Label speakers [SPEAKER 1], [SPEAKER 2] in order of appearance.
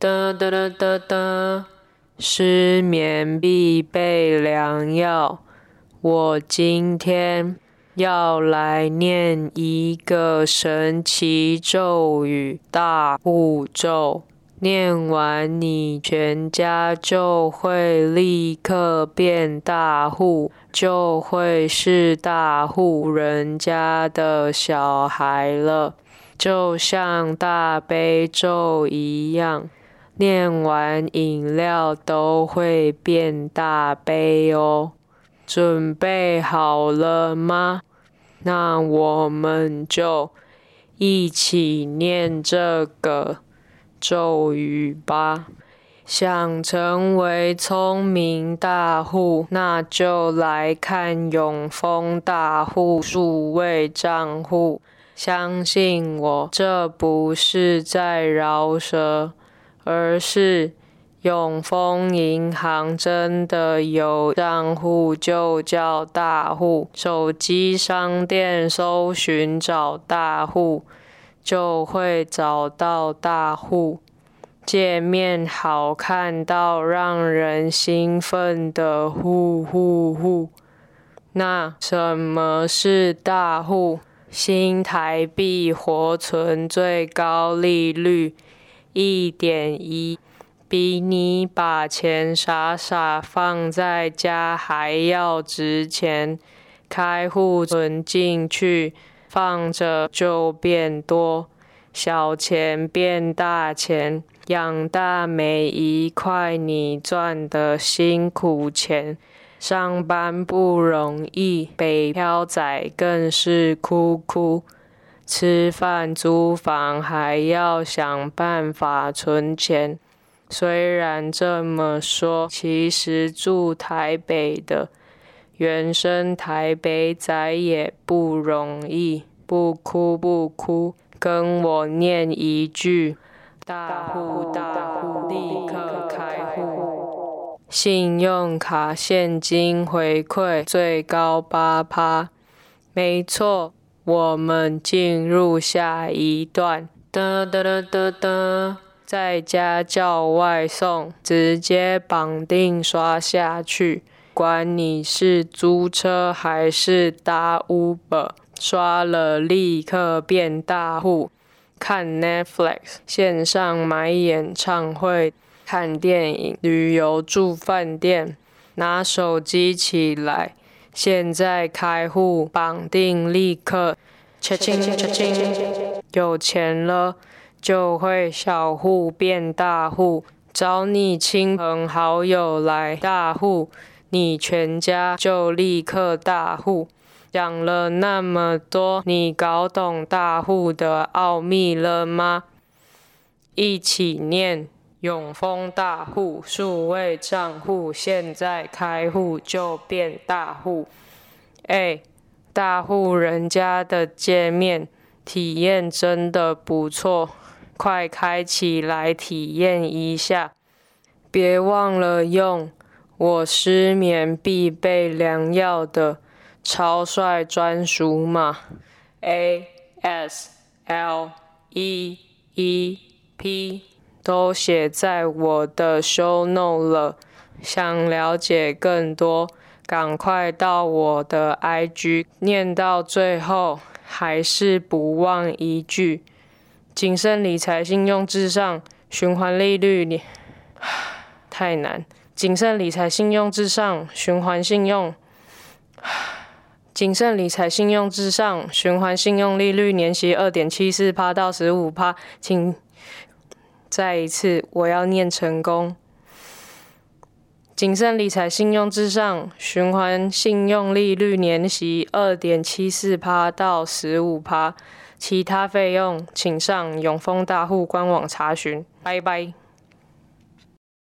[SPEAKER 1] 哒哒哒哒哒，失眠必备良药。我今天要来念一个神奇咒语——大户咒。念完，你全家就会立刻变大户，就会是大户人家的小孩了，就像大悲咒一样。念完饮料都会变大杯哦，准备好了吗？那我们就一起念这个咒语吧。想成为聪明大户，那就来看永丰大户数位账户。相信我，这不是在饶舌。而是永丰银行真的有账户，就叫大户。手机商店搜寻找大户，就会找到大户。界面好看到让人兴奋的户户户。那什么是大户？新台币活存最高利率。一点一，比你把钱傻傻放在家还要值钱。开户存进去，放着就变多，小钱变大钱，养大每一块你赚的辛苦钱。上班不容易，北漂仔更是哭哭。吃饭、租房，还要想办法存钱。虽然这么说，其实住台北的原生台北仔也不容易。不哭不哭，跟我念一句：大户大户，立刻开户。信用卡现金回馈最高八趴，没错。我们进入下一段，哒哒哒哒哒，在家叫外送，直接绑定刷下去，管你是租车还是搭 Uber，刷了立刻变大户。看 Netflix，线上买演唱会，看电影，旅游住饭店，拿手机起来。现在开户绑定，立刻，切清切清，有钱了就会小户变大户，找你亲朋好友来大户，你全家就立刻大户。讲了那么多，你搞懂大户的奥秘了吗？一起念。永丰大户数位账户，现在开户就变大户。哎，大户人家的界面体验真的不错，快开起来体验一下。别忘了用我失眠必备良药的超帅专属码 A S L E E P。都写在我的 show note 了。想了解更多，赶快到我的 IG。念到最后，还是不忘一句：谨慎理财，信用至上，循环利率你 太难。谨慎理财，信用至上，循环信用。谨慎理财，信用至上，循环信用利率年息二点七四趴到十五趴，请。再一次，我要念成功。谨慎理财，信用至上，循环信用利率年息二点七四趴到十五趴，其他费用请上永丰大户官网查询。拜拜。